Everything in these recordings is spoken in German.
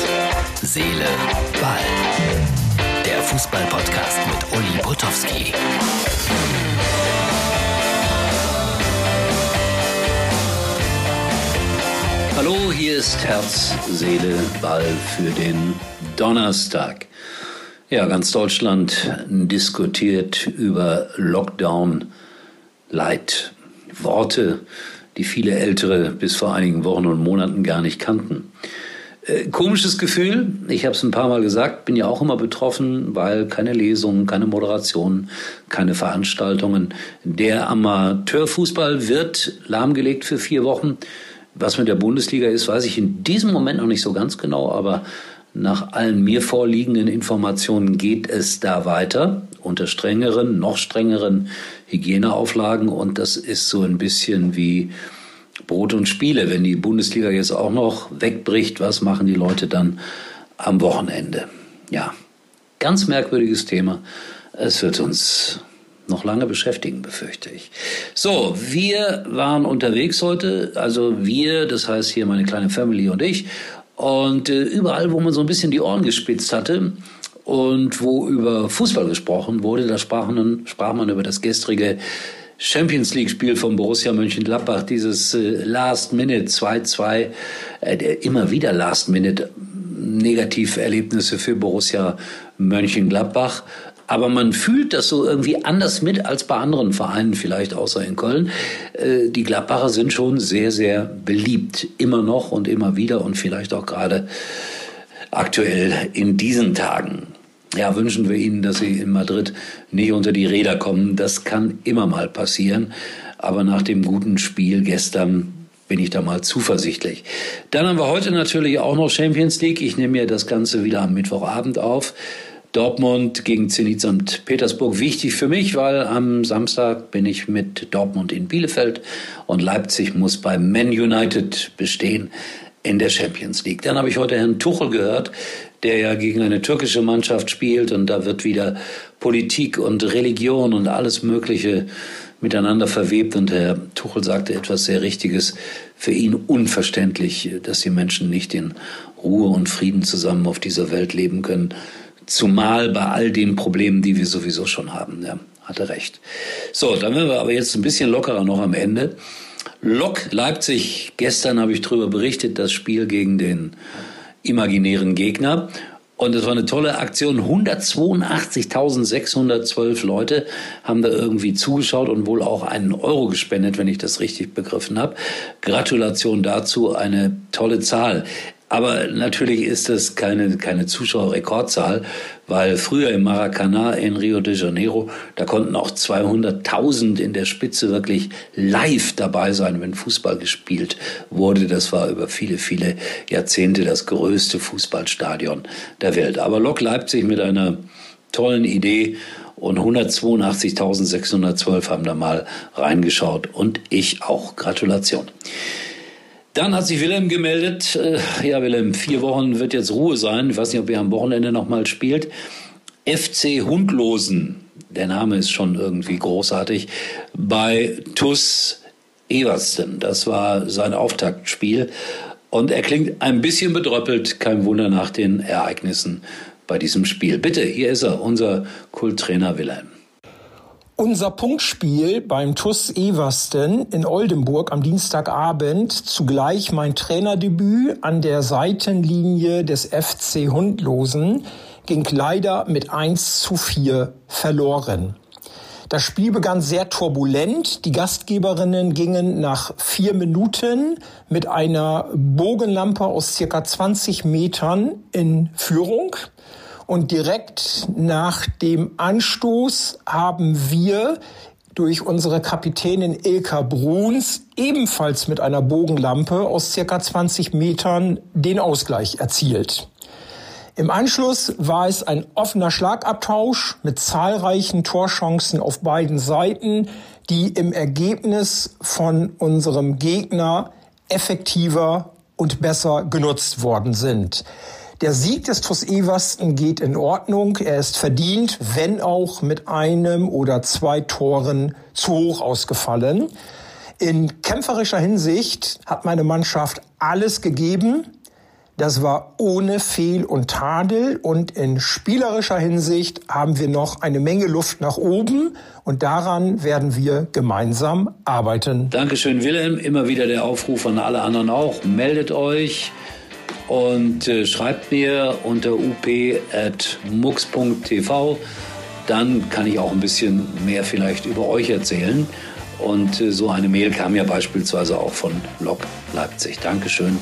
Herz, Seele, Ball. Der Fußball-Podcast mit Uli Potowski. Hallo, hier ist Herz, Seele, Ball für den Donnerstag. Ja, ganz Deutschland diskutiert über Lockdown Light. Worte, die viele Ältere bis vor einigen Wochen und Monaten gar nicht kannten. Äh, komisches Gefühl, ich habe es ein paar Mal gesagt, bin ja auch immer betroffen, weil keine Lesungen, keine Moderationen, keine Veranstaltungen. Der Amateurfußball wird lahmgelegt für vier Wochen. Was mit der Bundesliga ist, weiß ich in diesem Moment noch nicht so ganz genau, aber nach allen mir vorliegenden Informationen geht es da weiter unter strengeren, noch strengeren Hygieneauflagen und das ist so ein bisschen wie Brot und Spiele. Wenn die Bundesliga jetzt auch noch wegbricht, was machen die Leute dann am Wochenende? Ja, ganz merkwürdiges Thema. Es wird uns noch lange beschäftigen, befürchte ich. So, wir waren unterwegs heute, also wir, das heißt hier meine kleine Family und ich. Und äh, überall, wo man so ein bisschen die Ohren gespitzt hatte, und wo über Fußball gesprochen wurde, da sprach man, sprach man über das gestrige Champions League-Spiel von Borussia Mönchengladbach, dieses äh, Last Minute 2-2, äh, immer wieder Last Minute Negativerlebnisse für Borussia Mönchengladbach. Aber man fühlt das so irgendwie anders mit als bei anderen Vereinen, vielleicht außer in Köln. Äh, die Gladbacher sind schon sehr, sehr beliebt. Immer noch und immer wieder und vielleicht auch gerade aktuell in diesen Tagen. Ja, wünschen wir Ihnen, dass Sie in Madrid nicht unter die Räder kommen. Das kann immer mal passieren. Aber nach dem guten Spiel gestern bin ich da mal zuversichtlich. Dann haben wir heute natürlich auch noch Champions League. Ich nehme mir das Ganze wieder am Mittwochabend auf. Dortmund gegen Zenit St. Petersburg wichtig für mich, weil am Samstag bin ich mit Dortmund in Bielefeld und Leipzig muss bei Man United bestehen in der Champions League. Dann habe ich heute Herrn Tuchel gehört, der ja gegen eine türkische Mannschaft spielt und da wird wieder Politik und Religion und alles Mögliche miteinander verwebt und Herr Tuchel sagte etwas sehr Richtiges, für ihn unverständlich, dass die Menschen nicht in Ruhe und Frieden zusammen auf dieser Welt leben können, zumal bei all den Problemen, die wir sowieso schon haben. Ja, hatte recht. So, dann werden wir aber jetzt ein bisschen lockerer noch am Ende. Lok Leipzig, gestern habe ich darüber berichtet, das Spiel gegen den imaginären Gegner. Und es war eine tolle Aktion. 182.612 Leute haben da irgendwie zugeschaut und wohl auch einen Euro gespendet, wenn ich das richtig begriffen habe. Gratulation dazu, eine tolle Zahl. Aber natürlich ist das keine, keine Zuschauerrekordzahl, weil früher im Maracanã in Rio de Janeiro, da konnten auch 200.000 in der Spitze wirklich live dabei sein, wenn Fußball gespielt wurde. Das war über viele, viele Jahrzehnte das größte Fußballstadion der Welt. Aber Lok Leipzig mit einer tollen Idee und 182.612 haben da mal reingeschaut und ich auch. Gratulation. Dann hat sich Wilhelm gemeldet. Äh, ja, Wilhelm, vier Wochen wird jetzt Ruhe sein. Ich weiß nicht, ob er am Wochenende nochmal spielt. FC Hundlosen, der Name ist schon irgendwie großartig, bei TUS Eversten. Das war sein Auftaktspiel. Und er klingt ein bisschen bedröppelt, kein Wunder nach den Ereignissen bei diesem Spiel. Bitte, hier ist er, unser Kulttrainer Wilhelm. Unser Punktspiel beim TUS Eversten in Oldenburg am Dienstagabend, zugleich mein Trainerdebüt an der Seitenlinie des FC Hundlosen, ging leider mit 1 zu 4 verloren. Das Spiel begann sehr turbulent. Die Gastgeberinnen gingen nach vier Minuten mit einer Bogenlampe aus circa 20 Metern in Führung. Und direkt nach dem Anstoß haben wir durch unsere Kapitänin Ilka Bruns ebenfalls mit einer Bogenlampe aus circa 20 Metern den Ausgleich erzielt. Im Anschluss war es ein offener Schlagabtausch mit zahlreichen Torchancen auf beiden Seiten, die im Ergebnis von unserem Gegner effektiver und besser genutzt worden sind. Der Sieg des TuS Eversten geht in Ordnung. Er ist verdient, wenn auch mit einem oder zwei Toren zu hoch ausgefallen. In kämpferischer Hinsicht hat meine Mannschaft alles gegeben. Das war ohne Fehl und Tadel und in spielerischer Hinsicht haben wir noch eine Menge Luft nach oben und daran werden wir gemeinsam arbeiten. Dankeschön, Wilhelm. Immer wieder der Aufruf an alle anderen auch. Meldet euch und äh, schreibt mir unter up.mux.tv. Dann kann ich auch ein bisschen mehr vielleicht über euch erzählen. Und äh, so eine Mail kam ja beispielsweise auch von Lok Leipzig. Dankeschön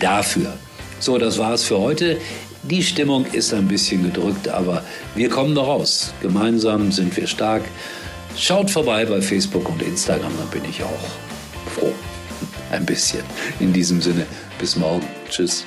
dafür. So, das war's für heute. Die Stimmung ist ein bisschen gedrückt, aber wir kommen da raus. Gemeinsam sind wir stark. Schaut vorbei bei Facebook und Instagram, da bin ich auch froh. Ein bisschen. In diesem Sinne, bis morgen. Tschüss.